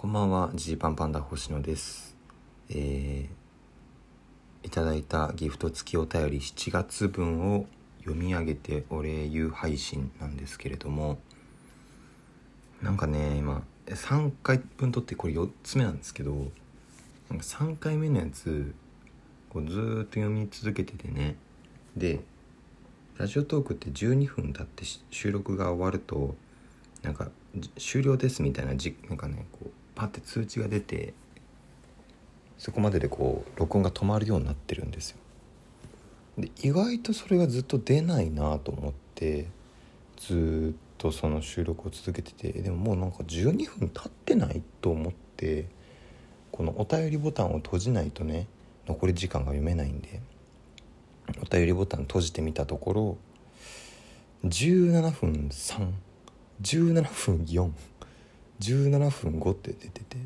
こんばんは、ジーパンパンダ星野です。えー、いただいたギフト付きお便り7月分を読み上げてお礼言う配信なんですけれども、なんかね、今、3回分撮ってこれ4つ目なんですけど、なんか3回目のやつ、こうずーっと読み続けててね、で、ラジオトークって12分経って収録が終わると、なんか終了ですみたいなじなんかねこうパッて通知が出てそこまででこう録音が止まるようになってるんですよ。で意外とそれがずっと出ないなと思ってずっとその収録を続けててでももうなんか12分経ってないと思ってこのお便りボタンを閉じないとね残り時間が読めないんでお便りボタン閉じてみたところ17分317分4 17分5って出てて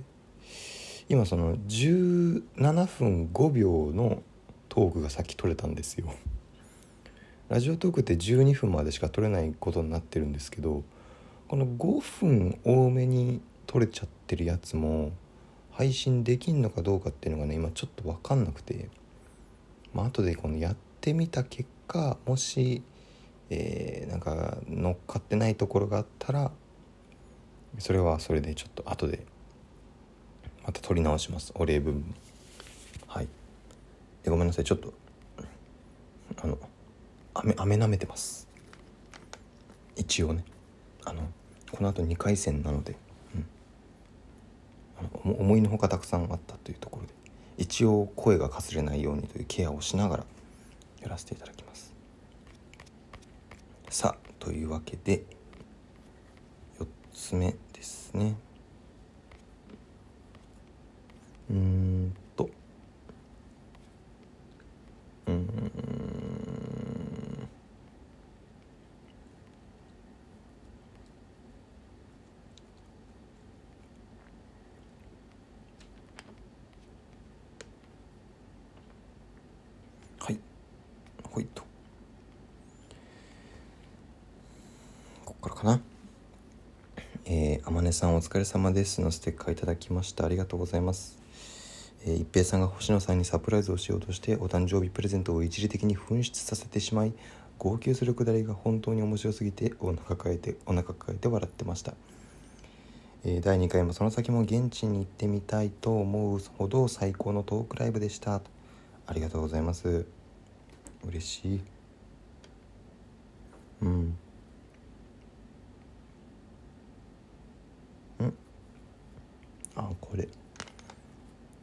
今その17分5秒のトークがさっき撮れたんですよ。ラジオトークって12分までしか撮れないことになってるんですけどこの5分多めに撮れちゃってるやつも配信できんのかどうかっていうのがね今ちょっと分かんなくてまあ後でこのやってみた結果もし、えー、なんか乗っかってないところがあったらそれはそれでちょっと後でまた取り直します。お礼文。はい。でごめんなさい。ちょっとあの飴飴舐めてます。一応ね。あのこの後2回戦なので、うん、の思いのほかたくさんあったというところで一応声がかすれないようにというケアをしながらやらせていただきます。さあというわけでつ目ですね。うんと。うん。はい。ほいと。ここからかな。あまねさんお疲れ様ですのステッカーいただきました。ありがとうございます。えー、一平さんが星野さんにサプライズをしようとしてお誕生日プレゼントを一時的に紛失させてしまい号泣するくだりが本当に面白すぎてお腹抱えてお腹抱えて笑ってました、え第2回もその先も現地に行ってみたいと思うほど最高のトークライブでした。ありがとうございます。嬉しい。うん。あこれ。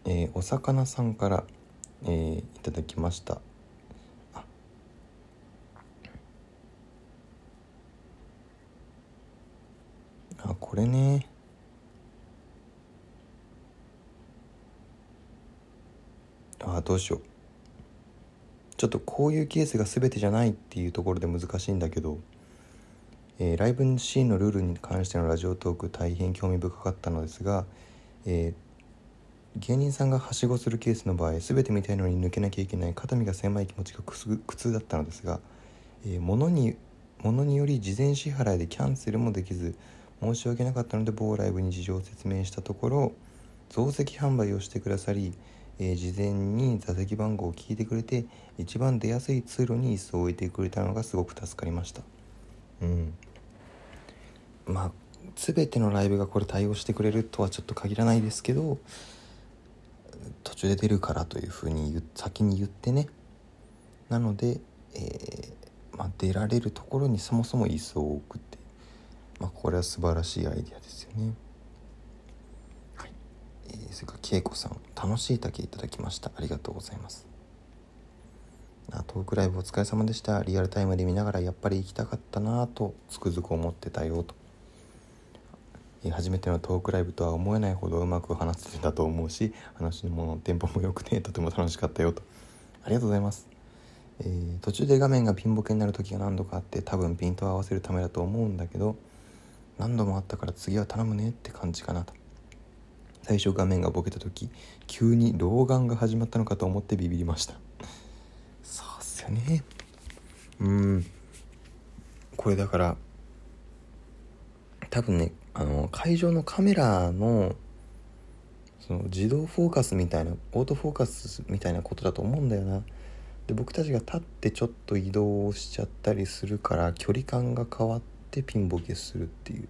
えーお魚さんから、えーいただきました。あ。これね。あどうしよう。ちょっとこういうケースが全てじゃないっていうところで難しいんだけどえーライブシーンのルールに関してのラジオトーク大変興味深かったのですが、えー芸人さんがはしごするケースの場合全て見たいのに抜けなきゃいけない肩身が狭い気持ちが苦痛だったのですが、えー物に物により事前支払いでキャンセルもできず申し訳なかったので某ライブに事情を説明したところ増席販売をしてくださり、えー事前に座席番号を聞いてくれて一番出やすい通路に椅子を置いてくれたのがすごく助かりました。うんまあ全てのライブがこれ対応してくれるとはちょっと限らないですけど途中で出るからというふうに先に言ってね。なので、えーまあ、出られるところにそもそも椅子を置くって、まあ、これは素晴らしいアイディアですよね。はい。えーそれから恵子さん楽しい竹いただきました。ありがとうございます。あトークライブお疲れ様でした。リアルタイムで見ながらやっぱり行きたかったなぁとつくづく思ってたよと。えー初めてのトークライブとは思えないほどうまく話せてたと思うし話のテンポも良くてとても楽しかったよと。ありがとうございます、えー途中で画面がピンボケになる時が何度かあって多分ピントを合わせるためだと思うんだけど何度もあったから次は頼むねって感じかなと。最初画面がボケた時急に老眼が始まったのかと思ってビビりました。そうっすよね。うん。これだから多分ねあの会場のカメラのその自動フォーカスみたいなオートフォーカスみたいなことだと思うんだよな。で僕たちが立ってちょっと移動しちゃったりするから距離感が変わってピンボケするっていう。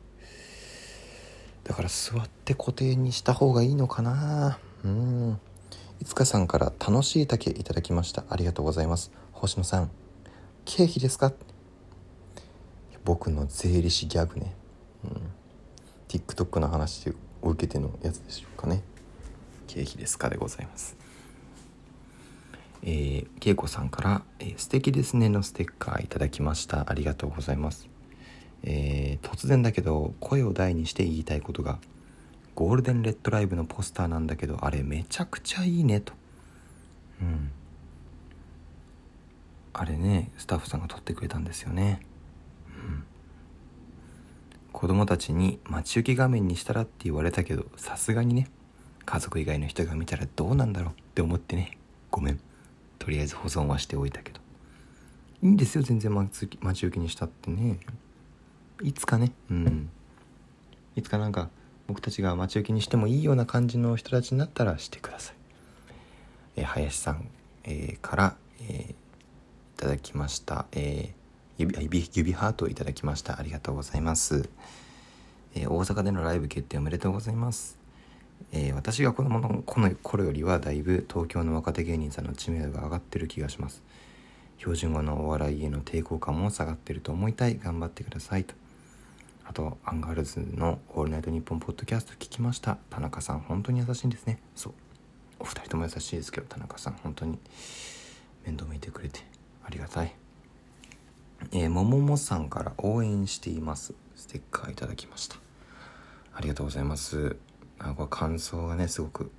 だから座って固定にした方がいいのかな。うん。いつかさんから楽しい竹いただきました。ありがとうございます。星野さん経費ですか？僕の税理士ギャグね、TikTok の話を受けてのやつでしょうかね。経費ですかでございます。えー、恵子さんから、えー、素敵ですね」のステッカーいただきました。ありがとうございます。えー、突然だけど声を大にして言いたいことがゴールデンレッドライブのポスターなんだけどあれめちゃくちゃいいねと。うん。あれねスタッフさんが撮ってくれたんですよね。子供たちに待ち受け画面にしたらって言われたけどさすがにね家族以外の人が見たらどうなんだろうって思ってね。ごめん。とりあえず保存はしておいたけど。いいんですよ全然。待ち受けにしたってね。いつかね。うん。いつかなんか僕たちが待ち受けにしてもいいような感じの人たちになったらしてください、え、林さん、えー、から、えー、いただきました、え指指指ハートをいただきました。ありがとうございます、え大阪でのライブ決定おめでとうございます。えー、私が子供の頃よりはだいぶ東京の若手芸人さんの知名度が上がってる気がします。標準語のお笑いへの抵抗感も下がってると思いたい。頑張ってくださいと。あとアンガールズの「オールナイトニッポン」ポッドキャスト聞きました。田中さん本当に優しいんですね。そう。お二人とも優しいですけど田中さん本当に面倒見てくれてありがたい。えー、もももさんから応援しています。ステッカーいただきました。ありがとうございます。あこれ感想がねすごく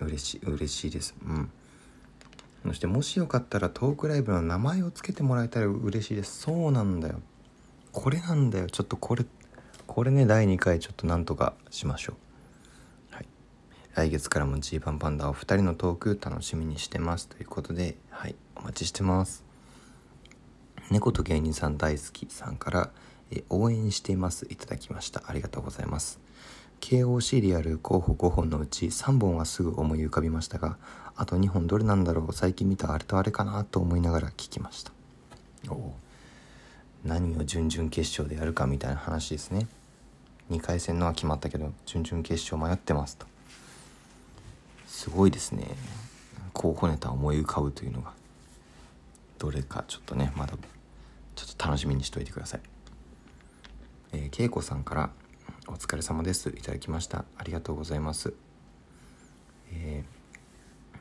嬉しい嬉しいです。うん。そしてもしよかったらトークライブの名前を付けてもらえたら嬉しいです。そうなんだよ。これなんだよ。ちょっとこれこれね第2回ちょっとなんとかしましょう。はい。来月からもジーパンパンダお二人のトーク楽しみにしてます。ということではい。お待ちしてます。猫と芸人さん大好きさんからえ応援しています。いただきました。ありがとうございます。KOC である候補5本のうち3本はすぐ思い浮かびましたがあと2本どれなんだろう。最近見たあれとあれかなと思いながら聞きました。おお何を準々決勝でやるかみたいな話ですね。2回戦のは決まったけど準々決勝迷ってますと。すごいですね。候補ネタ思い浮かぶというのが。どれかちょっとねまだ楽しみにしといてください。えー、恵子さんから「お疲れ様です」いただきました。ありがとうございます。えー、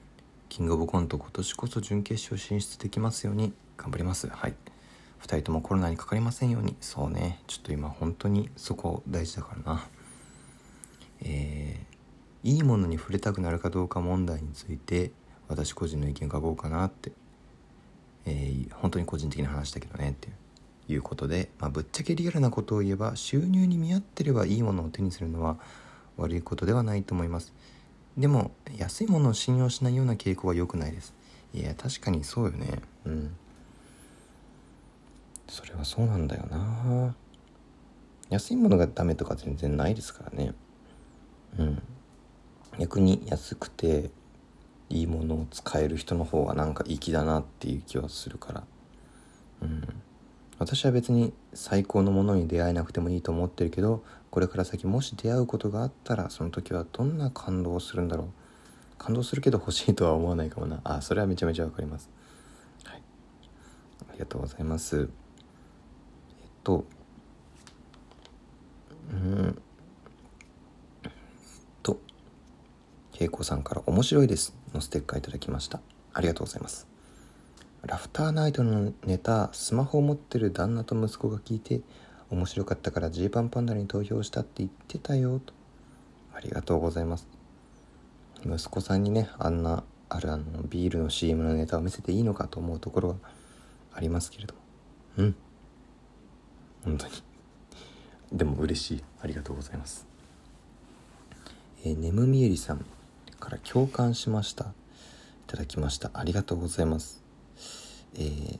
キングオブコント今年こそ準決勝進出できますように頑張ります。はい。2人ともコロナにかかりませんように。そうね。ちょっと今本当にそこ大事だからな。えー、いいものに触れたくなるかどうか問題について私個人の意見を書こうかなって、えー、本当に個人的な話だけどねっていう。いうことで、まあ、ぶっちゃけリアルなことを言えば収入に見合ってればいいものを手にするのは悪いことではないと思います。でも安いものを信用しないような傾向は良くないです。いや確かにそうよね。うん。それはそうなんだよな。安いものがダメとか全然ないですからね。うん。逆に安くていいものを使える人の方がなんか粋だなっていう気はするから。うん。私は別に最高のものに出会えなくてもいいと思ってるけどこれから先もし出会うことがあったらその時はどんな感動をするんだろう。感動するけど欲しいとは思わないかもな。あそれはめちゃめちゃわかります。はい。ありがとうございます。えっとうん。と恵子さんから「面白いです」のステッカーいただきました。ありがとうございます。ラフターナイトのネタスマホを持ってる旦那と息子が聞いて面白かったからジーパンパンダに投票したって言ってたよと。ありがとうございます。息子さんにねあんなあるあのビールの CM のネタを見せていいのかと思うところはありますけれども。うん。本当に。でも嬉しい。ありがとうございます。えー、ねむみえりさんから共感しました。いただきました。ありがとうございます。えー、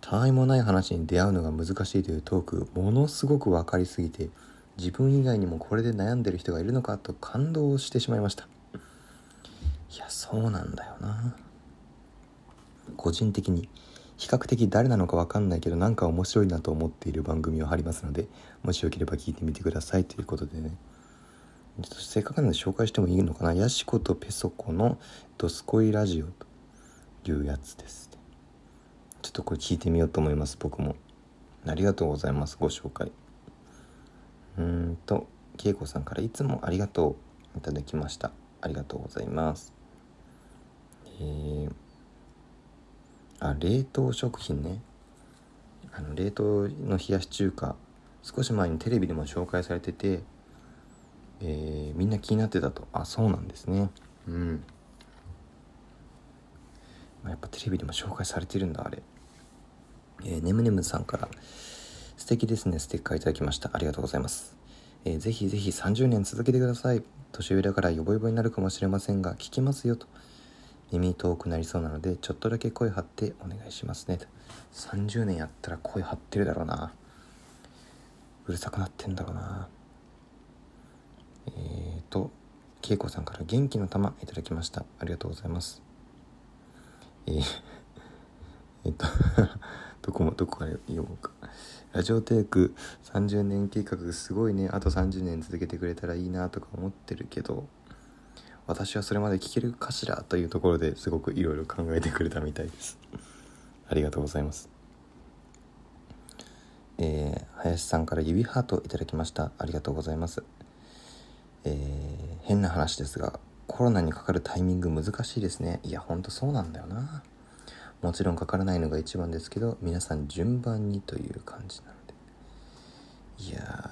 たわいもない話に出会うのが難しいというトークものすごく分かりすぎて自分以外にもこれで悩んでる人がいるのかと感動してしまいました。いやそうなんだよな。個人的に比較的誰なのか分かんないけどなんか面白いなと思っている番組を貼りますのでもしよければ聞いてみてくださいということでね。ちょっとせっかくなので紹介してもいいのかな？ヤシコとペソコの「ドスコイラジオ」と。いうやつです。ちょっとこれ聞いてみようと思います。僕も。ありがとうございます。ご紹介。うんと恵子さんからいつもありがとういただきました。ありがとうございます。えー、あ冷凍食品ね。あの冷凍の冷やし中華。少し前にテレビでも紹介されててえー、みんな気になってたと。あそうなんですね。うん、やっぱテレビでも紹介されてるんだあれ。えー、ねむねむさんから。素敵ですね。ステッカーいただきました。ありがとうございます、えー、ぜひぜひ30年続けてください。年上だからヨボヨボになるかもしれませんが聞きますよと。耳遠くなりそうなのでちょっとだけ声張ってお願いしますね。と。30年やったら声張ってるだろうな。うるさくなってんだろうな。えっ、ー、と恵子さんから元気の玉いただきました。ありがとうございます。えー、えっと どこもどこから読もうか。ラジオテーク30年計画すごいね。あと30年続けてくれたらいいなとか思ってるけど私はそれまで聞けるかしらというところですごくいろいろ考えてくれたみたいです。ありがとうございます。えー、林さんから指ハートいただきました。ありがとうございます。えー、変な話ですがコロナにかかるタイミング難しいですね。いやほんとそうなんだよな。もちろんかからないのが一番ですけど皆さん順番にという感じなので。いや